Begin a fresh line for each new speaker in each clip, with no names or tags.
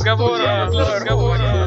разговора. Для разговора.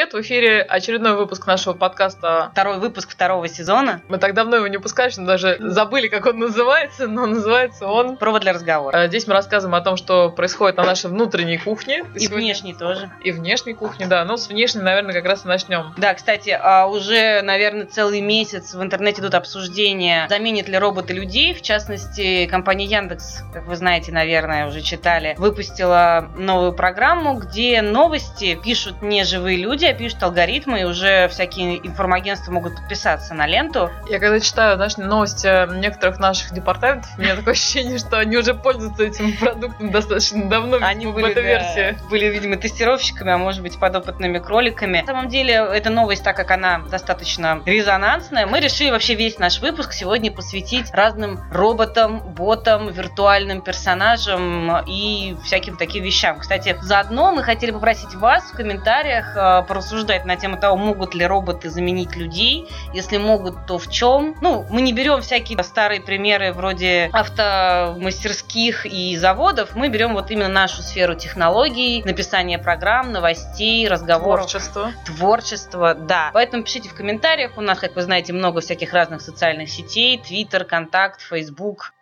Привет! В эфире очередной выпуск нашего подкаста.
Второй выпуск второго сезона.
Мы так давно его не пускали, что даже забыли, как он называется, но называется он...
Провод для разговора.
Э, Здесь мы рассказываем о том, что происходит на нашей внутренней кухне.
И внешней тоже.
И внешней кухне, да. Ну, с внешней, наверное, как раз и начнем.
Да, кстати, а уже, наверное, целый месяц в интернете идут обсуждения, заменят ли роботы людей. В частности, компания Яндекс, как вы знаете, наверное, уже читали, выпустила новую программу, где новости пишут не живые люди, а пишут алгоритмы, и уже всякие информагентства могут подписаться на ленту.
Я когда читаю, знаешь, новости некоторых наших департаментов, у меня такое ощущение, что они уже пользуются этим продуктом достаточно давно,
Они
в
были,
версии.
были, видимо, тестировщиками, а может быть, подопытными кроликами. На самом деле, эта новость, так как она достаточно резонансная, мы решили вообще весь наш выпуск сегодня посвятить разным роботам, ботам, виртуальным персонажам и всяким таким вещам. Кстати, заодно мы хотели попросить вас в комментариях э, порассуждать на тему того, могут ли роботы заменить людей. Если могут, то в чем? Ну, мы не берем всякие старые примеры вроде автомастерских и заводов. Мы берем вот именно нашу сферу технологий, написания программ, новостей, разговоров.
Творчество.
Творчество, да. Поэтому пишите в комментариях. У нас, как вы знаете, много всяких разных социальных сетей. Твиттер, Контакт, Фейсбук.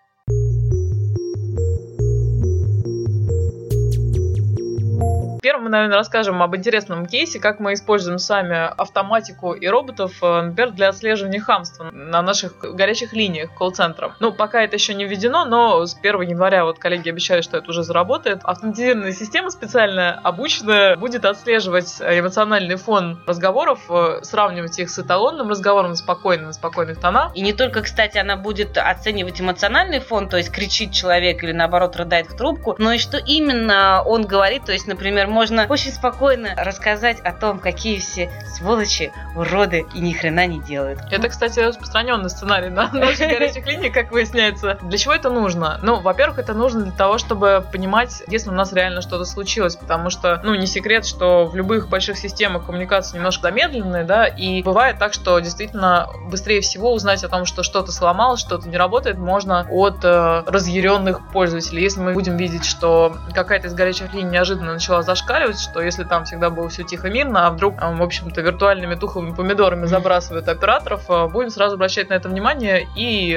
Первым мы, наверное, расскажем об интересном кейсе, как мы используем сами автоматику и роботов, э, например, для отслеживания хамства на наших горячих линиях колл-центром. Ну, пока это еще не введено, но с 1 января вот коллеги обещают, что это уже заработает. Автоматизированная система специально обученная будет отслеживать эмоциональный фон разговоров, э, сравнивать их с эталонным разговором, спокойным, спокойных тонах.
И не только, кстати, она будет оценивать эмоциональный фон, то есть кричит человек или наоборот рыдает в трубку, но и что именно он говорит, то есть, например, можно очень спокойно рассказать о том, какие все сволочи, уроды и ни хрена не делают.
Это, кстати, распространенный сценарий на наших горячих линиях, как выясняется. Для чего это нужно? Ну, во-первых, это нужно для того, чтобы понимать, если у нас реально что-то случилось, потому что, ну, не секрет, что в любых больших системах коммуникации немножко замедленные, да, и бывает так, что действительно быстрее всего узнать о том, что что-то сломалось, что-то не работает, можно от э, разъяренных пользователей. Если мы будем видеть, что какая-то из горячих линий неожиданно начала зашкаливать, что если там всегда было все тихо мирно, а вдруг, э, в общем-то, виртуальными тухлыми помидорами забрасывают операторов, э, будем сразу обращать на это внимание и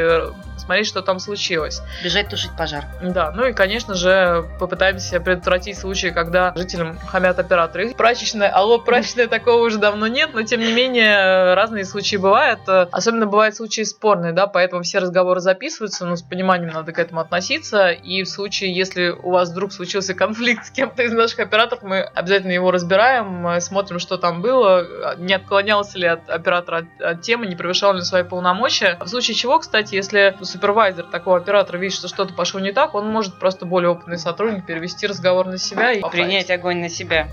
э, смотреть, что там случилось.
Бежать тушить пожар.
Да, ну и, конечно же, попытаемся предотвратить случаи, когда жителям хамят операторы. Прачечная, алло, прачечная, такого уже давно нет, но тем не менее разные случаи бывают. Особенно бывают случаи спорные, да, поэтому все разговоры записываются, но с пониманием надо к этому относиться. И в случае, если у вас вдруг случился конфликт с кем-то из наших операторов, мы обязательно его разбираем, мы смотрим, что там было, не отклонялся ли от оператора от, от темы, не превышал ли свои полномочия. В случае чего, кстати, если супервайзер такого оператора видит, что что-то пошло не так, он может просто более опытный сотрудник перевести разговор на себя и
Принять огонь на себя.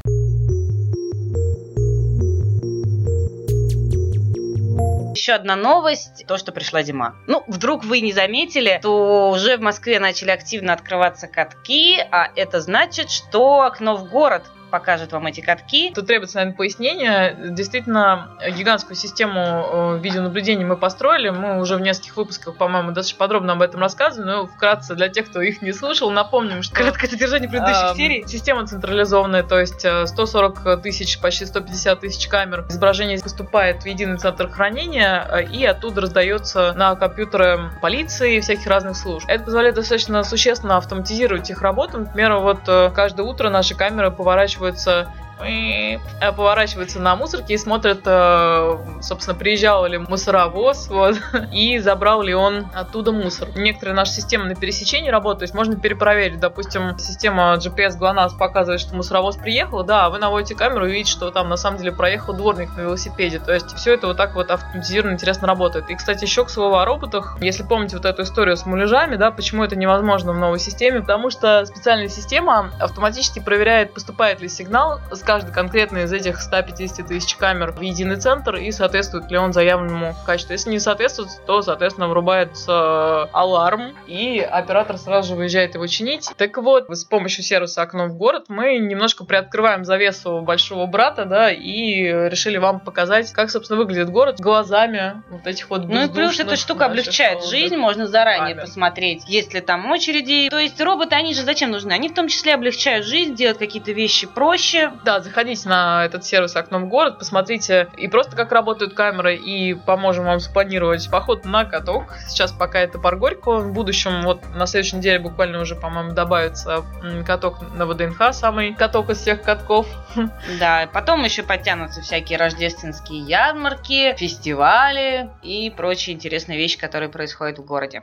Еще одна новость, то, что пришла зима. Ну, вдруг вы не заметили, то уже в Москве начали активно открываться катки, а это значит, что окно в город покажет вам эти катки.
Тут требуется, наверное, пояснение. Действительно, гигантскую систему э, видеонаблюдения мы построили. Мы уже в нескольких выпусках, по-моему, достаточно подробно об этом рассказывали. Но вкратце, для тех, кто их не слушал, напомним, что...
Краткое содержание предыдущих
Эм,
серий.
Система централизованная, то есть э, 140 тысяч, почти 150 тысяч камер. Изображение поступает в единый центр хранения э, и оттуда раздается на компьютеры полиции и всяких разных служб. Это позволяет достаточно существенно автоматизировать их работу. Например, вот э, каждое утро наши камеры поворачиваются э, поворачиваются на мусорке и смотрят, э, собственно, приезжал ли мусоровоз, вот, и забрал ли он оттуда мусор. Некоторые наши системы на пересечении работают, то есть можно перепроверить, допустим, система GPS GLONASS показывает, что мусоровоз приехал, да, а вы наводите камеру и видите, что там на самом деле проехал дворник на велосипеде, то есть все это вот так вот автоматизированно интересно работает. И, кстати, еще к слову о роботах, если помните вот эту историю с муляжами, да, почему это невозможно в новой системе, потому что специальная система автоматически проверяет, поступает ли сигнал с каждый конкретный из этих 150 тысяч камер в единый центр и соответствует ли он заявленному качеству. Если не соответствует, то, соответственно, врубается аларм, и оператор сразу же выезжает его чинить. Так вот, с помощью сервиса «Окно в город» мы немножко приоткрываем завесу большого брата, да, и решили вам показать, как, собственно, выглядит город глазами вот этих вот
Ну и плюс эта штука облегчает жизнь, можно заранее
камер.
посмотреть, есть ли там очереди. То есть роботы, они же зачем нужны? Они в том числе облегчают жизнь, делают какие-то вещи проще.
Да, заходите на этот сервис «Окном в город», посмотрите и просто как работают камеры, и поможем вам спланировать поход на каток. Сейчас пока это парк Горького. В будущем, вот на следующей неделе буквально уже, по-моему, добавится каток на ВДНХ, самый каток из всех катков.
Да, потом еще подтянутся всякие рождественские ярмарки, фестивали и прочие интересные вещи, которые происходят в городе.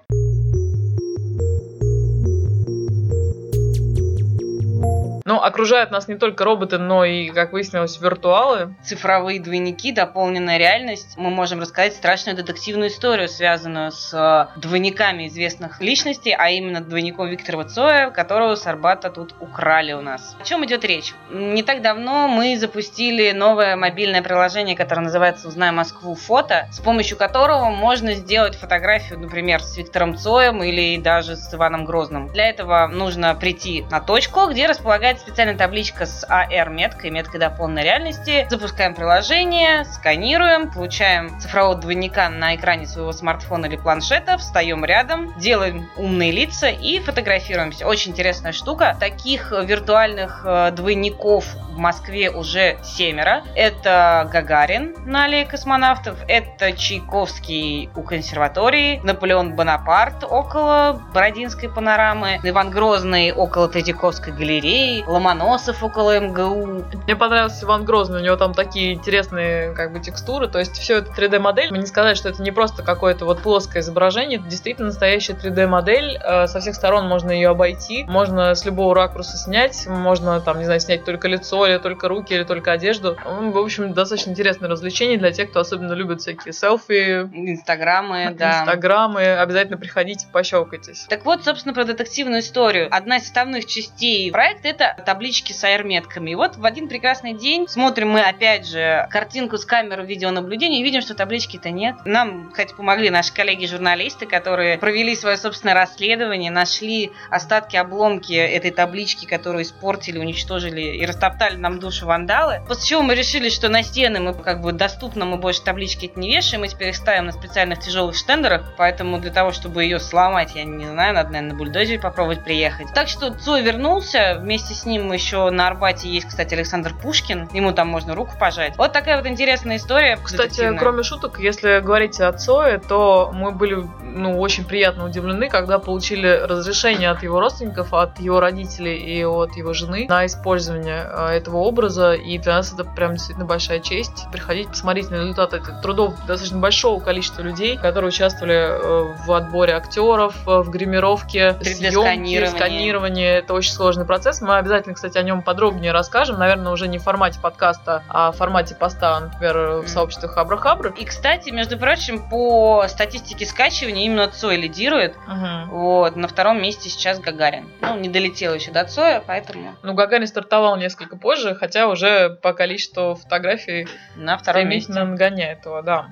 Но окружают нас не только роботы, но и, как выяснилось, виртуалы.
Цифровые двойники, дополненная реальность. Мы можем рассказать страшную детективную историю, связанную с э, двойниками известных личностей, а именно двойником Виктора Цоя, которого с Арбата тут украли у нас. О чем идет речь? Не так давно мы запустили новое мобильное приложение, которое называется «Узнай Москву. Фото», с помощью которого можно сделать фотографию, например, с Виктором Цоем или даже с Иваном Грозным. Для этого нужно прийти на точку, где располагается специальная табличка с AR-меткой, меткой дополненной реальности. Запускаем приложение, сканируем, получаем цифрового двойника на экране своего смартфона или планшета, встаем рядом, делаем умные лица и фотографируемся. Очень интересная штука. Таких виртуальных э, двойников в Москве уже семеро. Это Гагарин на аллее космонавтов, это Чайковский у консерватории, Наполеон Бонапарт около Бородинской панорамы, Иван Грозный около Третьяковской галереи, Ломоносов около МГУ.
Мне понравился Иван Грозный, у него там такие интересные как бы текстуры, то есть все это 3D-модель. Мы не сказать, что это не просто какое-то вот плоское изображение, это действительно настоящая 3D-модель. Э, Со всех сторон можно ее обойти, можно с любого ракурса снять, можно там, не знаю, снять только лицо, или только руки, или только одежду. В общем, достаточно интересное развлечение для тех, кто особенно любит всякие селфи,
Инстаграмы, да.
инстаграмы. Обязательно приходите, пощелкайтесь.
Так вот, собственно, про детективную историю. Одна из составных частей проекта это таблички с AR-метками. И вот в один прекрасный день смотрим мы опять же картинку с камеры видеонаблюдения и видим, что таблички-то нет. Нам, кстати, помогли наши коллеги-журналисты, которые провели свое собственное расследование, нашли остатки, обломки этой таблички, которую испортили, уничтожили и растоптали нам душу вандалы. После чего мы решили, что на стены мы как бы доступно мы больше таблички не вешаем, мы теперь их ставим на специальных тяжелых штендерах, поэтому для того, чтобы ее сломать, я не знаю, надо, наверное, на бульдозере попробовать приехать. Так что Цой вернулся, вместе с ним еще на Арбате есть, кстати, Александр Пушкин, ему там можно руку пожать. Вот такая вот интересная история.
Кстати, кроме шуток, если говорить о Цое, то мы были ну, очень приятно удивлены, когда получили разрешение от его родственников, от его родителей и от его жены на использование э, этого образа. И для нас это прям действительно большая честь. Приходить, посмотреть на результаты трудов достаточно большого количества людей, которые участвовали э, в отборе актеров, э, в гримировке,
3D
съемке,
сканирование.
Это очень сложный процесс. Мы обязательно, кстати, о нем подробнее расскажем. Наверное, уже не в формате подкаста, а в формате поста, например, в сообществе Хабра-Хабры.
И, кстати, между прочим, по статистике скачивания именно Цой лидирует.
Мгм.
Вот, на втором месте сейчас Гагарин. Ну, не долетел еще до Цоя, поэтому
Ну, Гагарин стартовал несколько позже, хотя уже по количеству фотографий
на втором месте.
нагоняет его, да.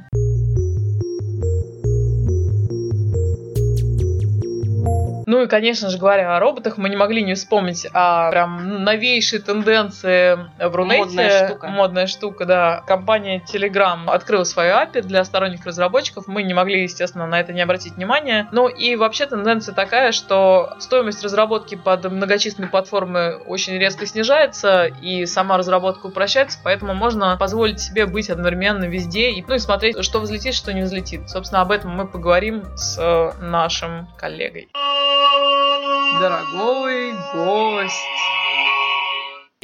Ну и, конечно же, говоря о роботах, мы не могли не вспомнить о прям новейшей тенденции в Рунете.
Модная штука.
Модная штука, да. Компания Telegram открыла свою API для сторонних разработчиков. Мы не могли, естественно, на это не обратить внимания. Ну и вообще тенденция такая, что стоимость разработки под многочисленные платформы очень резко снижается, и сама разработка упрощается, поэтому можно позволить себе быть одновременно везде и, ну, и смотреть, что взлетит, что не взлетит. Собственно, об этом мы поговорим с э, нашим коллегой. Дорогой гость.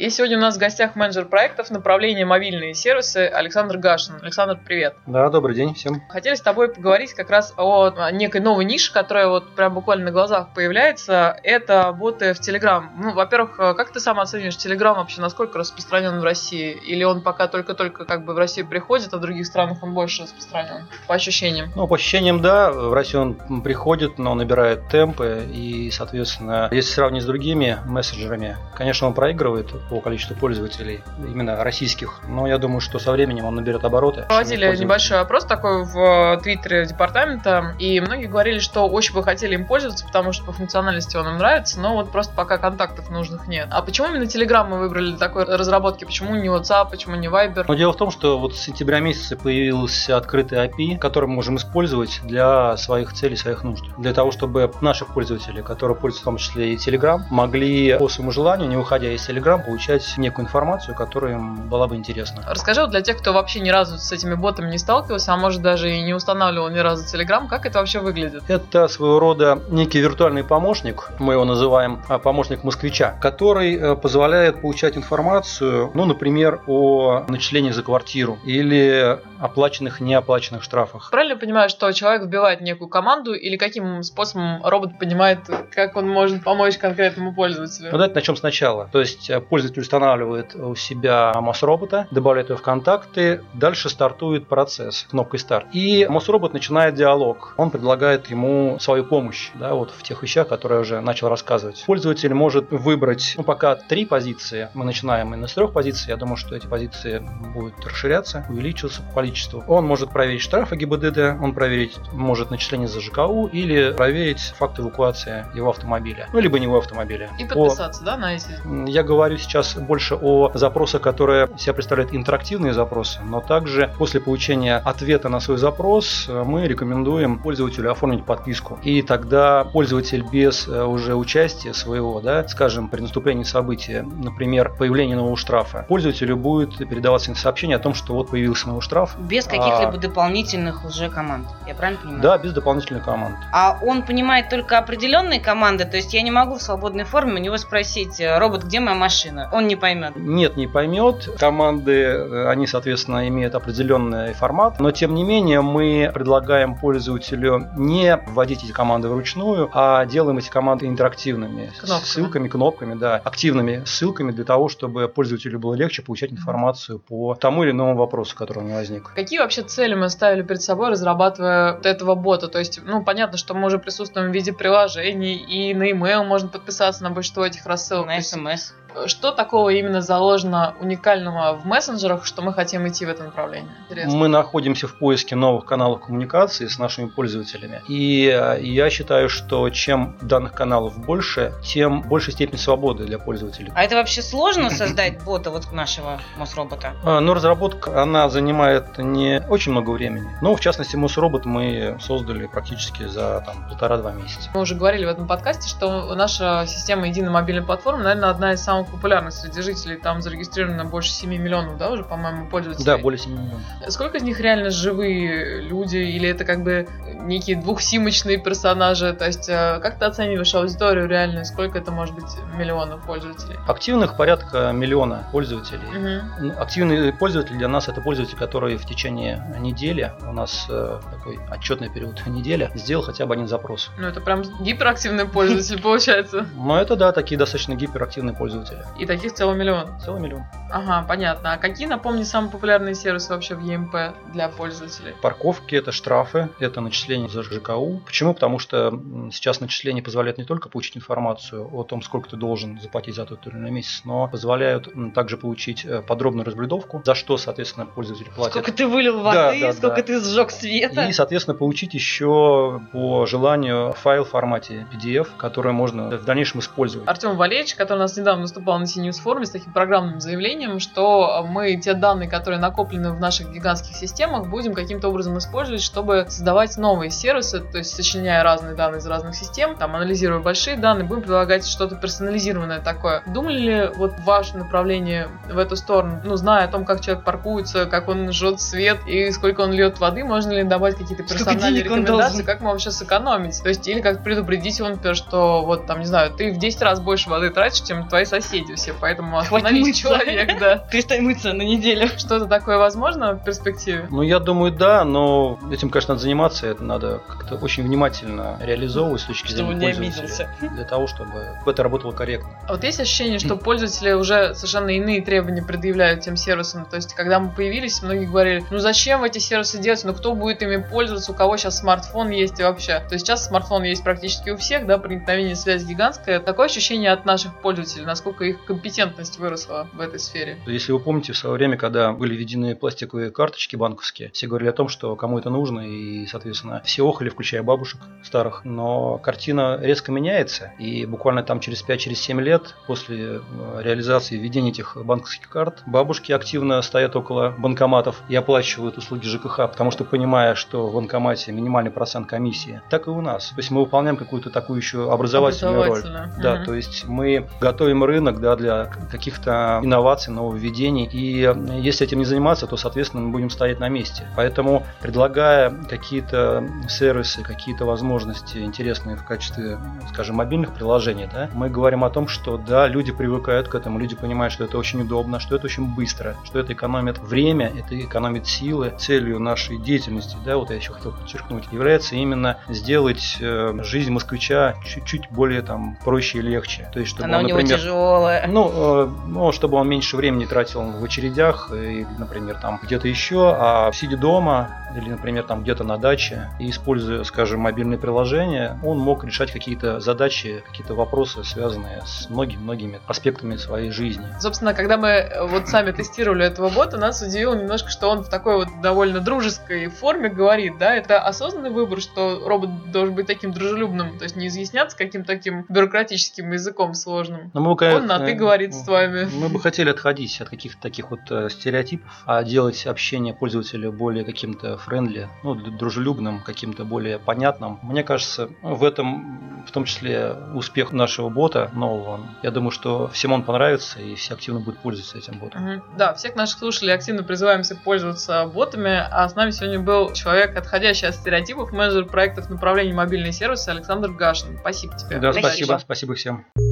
И сегодня у нас в гостях менеджер проектов направления мобильные сервисы Александр Гашин. Александр, привет.
Да, добрый день всем.
Хотели с тобой поговорить как раз о некой новой нише, которая вот прям буквально на глазах появляется. Это боты в Telegram. Ну, во-первых, как ты сам оцениваешь Telegram вообще, насколько распространен в России? Или он пока только-только как бы в Россию приходит, а в других странах он больше распространен? По ощущениям.
Ну, по ощущениям, да, в Россию он приходит, но набирает темпы, и, соответственно, если сравнить с другими мессенджерами, конечно, он проигрывает по количеству пользователей, именно российских. Но я думаю, что со временем он наберет обороты.
Проводили небольшой опрос такой в твиттере департамента, и многие говорили, что очень бы хотели им пользоваться, потому что по функциональности он им нравится, но вот просто пока контактов нужных нет. А почему именно Telegram мы выбрали для такой разработки? Почему не WhatsApp, почему не Viber?
Но дело в том, что вот с сентября месяца появился открытый API, который мы можем использовать для своих целей, своих нужд. Для того, чтобы наши пользователи, которые пользуются в том числе и Telegram, могли по своему желанию, не уходя из Telegram, получать некую информацию, которая им была бы интересна.
Расскажи вот для тех, кто вообще ни разу с этими ботами не сталкивался, а может даже и не устанавливал ни разу Telegram, как это вообще выглядит?
Это своего рода некий виртуальный помощник, мы его называем а, помощник москвича, который э, позволяет получать информацию, ну, например, о начислениях за квартиру или оплаченных, неоплаченных штрафах.
Правильно я понимаю, что человек вбивает некую команду или каким способом робот понимает, как он может помочь конкретному пользователю?
Ну, давайте начнем сначала. То есть э, пользователь устанавливает у себя МОС-робота, добавляет его в контакты, дальше стартует процесс кнопкой старт. И МОС-робот начинает диалог. Он предлагает ему свою помощь да, вот в тех вещах, которые я уже начал рассказывать. Пользователь может выбрать, ну, пока три позиции. Мы начинаем именно с трех позиций. Я думаю, что эти позиции будут расширяться, увеличиваться по количеству. Он может проверить штрафы ГИБДД, он проверить может начисление за ЖКУ или проверить факт эвакуации его автомобиля. Ну, либо не его автомобиля.
И
По-
подписаться, да, на эти?
я говорю сейчас больше о запросах, которые себя представляют интерактивные запросы, но также после получения ответа на свой запрос э, мы рекомендуем пользователю оформить подписку. И тогда пользователь без э, уже участия своего, да, скажем, при наступлении события, например, появления нового штрафа, пользователю будет передаваться сообщение о том, что вот появился новый штраф.
Без каких-либо
А.
дополнительных уже команд. Я правильно понимаю?
Да, без дополнительных команд.
А он понимает только определенные команды, то есть я не могу в свободной форме у него спросить, робот, где моя машина? Он не поймет.
Нет, не поймет. Команды, э, они, соответственно, имеют определенный формат. Но, тем не менее, мы предлагаем пользователю не вводить эти команды вручную, а делаем эти команды интерактивными.
Кнопками.
Ссылками, кнопками, да. Активными ссылками для того, чтобы пользователю было легче получать информацию по тому или иному вопросу, который у него возник.
Какие вообще цели мы ставили перед собой, разрабатывая вот этого бота? То есть, ну, понятно, что мы уже присутствуем в виде приложений, и на email можно подписаться на большинство этих рассылок.
На смс.
Что такого именно заложено уникального в мессенджерах, что мы хотим идти в это направление? Интересно.
Мы находимся в поиске новых каналов коммуникации с нашими пользователями. И э, я считаю, что чем данных каналов больше, тем больше степень свободы для пользователей.
А это вообще сложно создать бота вот нашего Мосробота?
А, Но разработка, она занимает не очень много времени. Но, в частности, Мосробот мы создали практически за там, полтора-два месяца.
Мы уже говорили в этом подкасте, что наша система единой мобильной платформы, наверное, одна из самых популярных среди жителей. Там зарегистрировано больше 7 миллионов, да, уже, по-моему, пользователей.
Да, более 7 миллионов.
Сколько из них реально живые люди, или это как бы некие двухсимочные персонажи? То есть, э, как ты оцениваешь аудиторию реально? Сколько это может быть миллионов пользователей?
Активных порядка миллиона пользователей.
Мгм.
Ну, Активный пользователь для нас это пользователь, который в течение недели, у нас э, такой отчетный период неделя, сделал хотя бы один запрос.
Ну, это прям гиперактивный пользователь получается.
Но это да, такие достаточно гиперактивные пользователи.
И таких целый миллион.
Целый миллион.
Ага, понятно. А какие, напомни, самые популярные сервисы вообще в ЕМП для пользователей?
Парковки это штрафы, это начисление за ЖКУ. Почему? Потому что сейчас начисление позволяет не только получить информацию о том, сколько ты должен заплатить за тот или иной месяц, но позволяют также получить э, подробную разблюдовку, за что, соответственно, пользователь платит.
Сколько ты вылил
Да,
воды,
да,
сколько
да.
ты сжег света.
И, соответственно, получить еще по желанию файл в формате PDF, который можно в дальнейшем использовать.
Артем Валерьевич, который у нас недавно выступал на CNews форуме с таким программным заявлением, что мы те данные, которые накоплены в наших гигантских системах, будем каким-то образом использовать, чтобы создавать новые сервисы, то есть сочиняя разные данные из разных систем, там анализируя большие данные, будем предлагать что-то персонализированное такое. Думали ли вот ваше направление в эту сторону? Ну, зная о том, как человек паркуется, как он жжет свет и сколько он льет воды, можно ли добавить какие-то персональные рекомендации, как мы вообще сэкономить? То есть, или как предупредить его, например, что вот там, не знаю, ты в 10 раз больше воды тратишь, чем твои соседи все, поэтому остановись,
мыться.
человек. Да.
Перестань мыться на неделю.
Что-то такое возможно в перспективе?
Ну, я думаю, да, но этим, конечно, надо заниматься, это надо как-то очень внимательно реализовывать с точки
Чтобы
зрения
не
пользователя. Для того, чтобы это работало корректно.
А вот есть ощущение, что пользователи уже совершенно иные требования предъявляют тем сервисам? То есть, когда мы появились, многие говорили, ну зачем эти сервисы делать, ну кто будет ими пользоваться, у кого сейчас смартфон есть и вообще. То есть сейчас смартфон есть практически у всех, да, проникновение связи гигантское. Такое ощущение от наших пользователей, насколько их компетентность выросла в этой сфере.
Если вы помните, в свое время, когда были введены пластиковые карточки банковские, все говорили о том, что кому это нужно, и, соответственно, все охали, включая бабушек старых. Но картина резко меняется, и буквально там через 5-7 лет после э, реализации введения этих банковских карт, бабушки активно стоят около банкоматов и оплачивают услуги ЖКХ, потому что понимая, что в банкомате минимальный процент комиссии, так и у нас. То есть мы выполняем какую-то такую еще образовательную роль.
Образовательно.
Да, то есть мы готовим рынок да, для каких-то инноваций, нововведений. И э, если этим не заниматься, то, соответственно, мы будем стоять на месте. Поэтому, предлагая какие-то сервисы, какие-то возможности интересные в качестве, скажем, мобильных приложений, да, мы говорим о том, что да, люди привыкают к этому, люди понимают, что это очень удобно, что это очень быстро, что это экономит время, это экономит силы. Целью нашей деятельности, да, вот я еще хотел подчеркнуть, является именно сделать э, жизнь москвича чуть-чуть более там проще и легче. То есть, чтобы
Она
он,
у него
например,
тяжелая.
ну, э, ну, чтобы он меньше времени тратил в очередях, и, например, там где-то еще, а сидя дома или, например, там где-то на даче и используя, скажем, мобильные приложения, он мог решать какие-то задачи, какие-то вопросы, связанные с многими-многими аспектами своей жизни.
Собственно, когда мы э, вот сами тестировали этого бота, нас удивило немножко, что он в такой вот довольно дружеской форме говорит, да, это осознанный выбор, что робот должен быть таким дружелюбным, то есть не изъясняться каким-то таким бюрократическим языком сложным.
Но мы бы,
Он на «ты»
э,
говорит с вами.
Мы бы хотели отходить от каких-то таких вот э, стереотипов, а делать общение пользователя более каким-то френдли, ну, дружелюбным, каким-то более понятным. Мне кажется, в этом в том числе успех нашего бота нового. Я думаю, что всем он понравится и все активно будут пользоваться этим ботом.
Мгм. Да, всех наших слушателей активно призываемся пользоваться ботами, а с нами сегодня был человек, отходящий от стереотипов, менеджер проектов направления мобильные сервисы Александр Гашин. Спасибо тебе.
Да,
Спасибо.
спасибо, спасибо всем.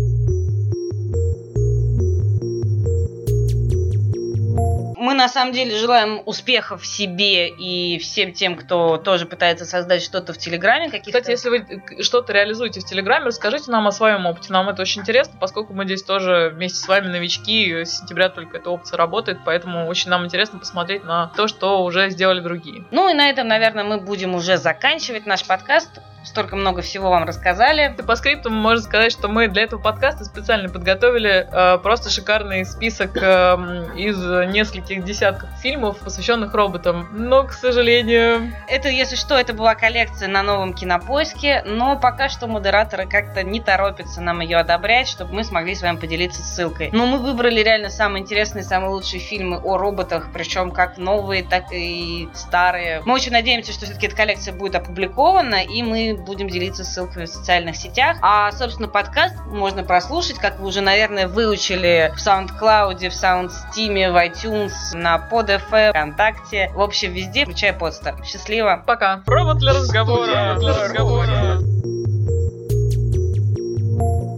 На самом деле желаем успехов себе и всем тем, кто тоже пытается создать что-то в Телеграме.
Кстати, если вы э, что-то реализуете в Телеграме, расскажите нам о своем опыте. Нам это очень интересно, поскольку мы здесь тоже вместе с вами новички. и С сентября только эта опция работает, поэтому очень нам интересно посмотреть на то, что уже сделали другие.
Ну и на этом, наверное, мы будем уже заканчивать наш подкаст. Столько много всего вам рассказали.
По скрипту можно сказать, что мы для этого подкаста специально подготовили э, просто шикарный список э, из нескольких десятков фильмов, посвященных роботам. Но, к сожалению,
Это, если что, это была коллекция на новом кинопоиске, но пока что модераторы как-то не торопятся нам ее одобрять, чтобы мы смогли с вами поделиться ссылкой. Но мы выбрали реально самые интересные, самые лучшие фильмы о роботах, причем как новые, так и старые. Мы очень надеемся, что все-таки эта коллекция будет опубликована, и мы будем делиться ссылками в социальных сетях. А, собственно, подкаст можно прослушать, как вы уже, наверное, выучили в SoundCloud, в SoundSteam, в iTunes, на PodFM, ВКонтакте, в общем, везде, включая подстер. Счастливо!
пока. Робот для разговора.
Робот для разговора.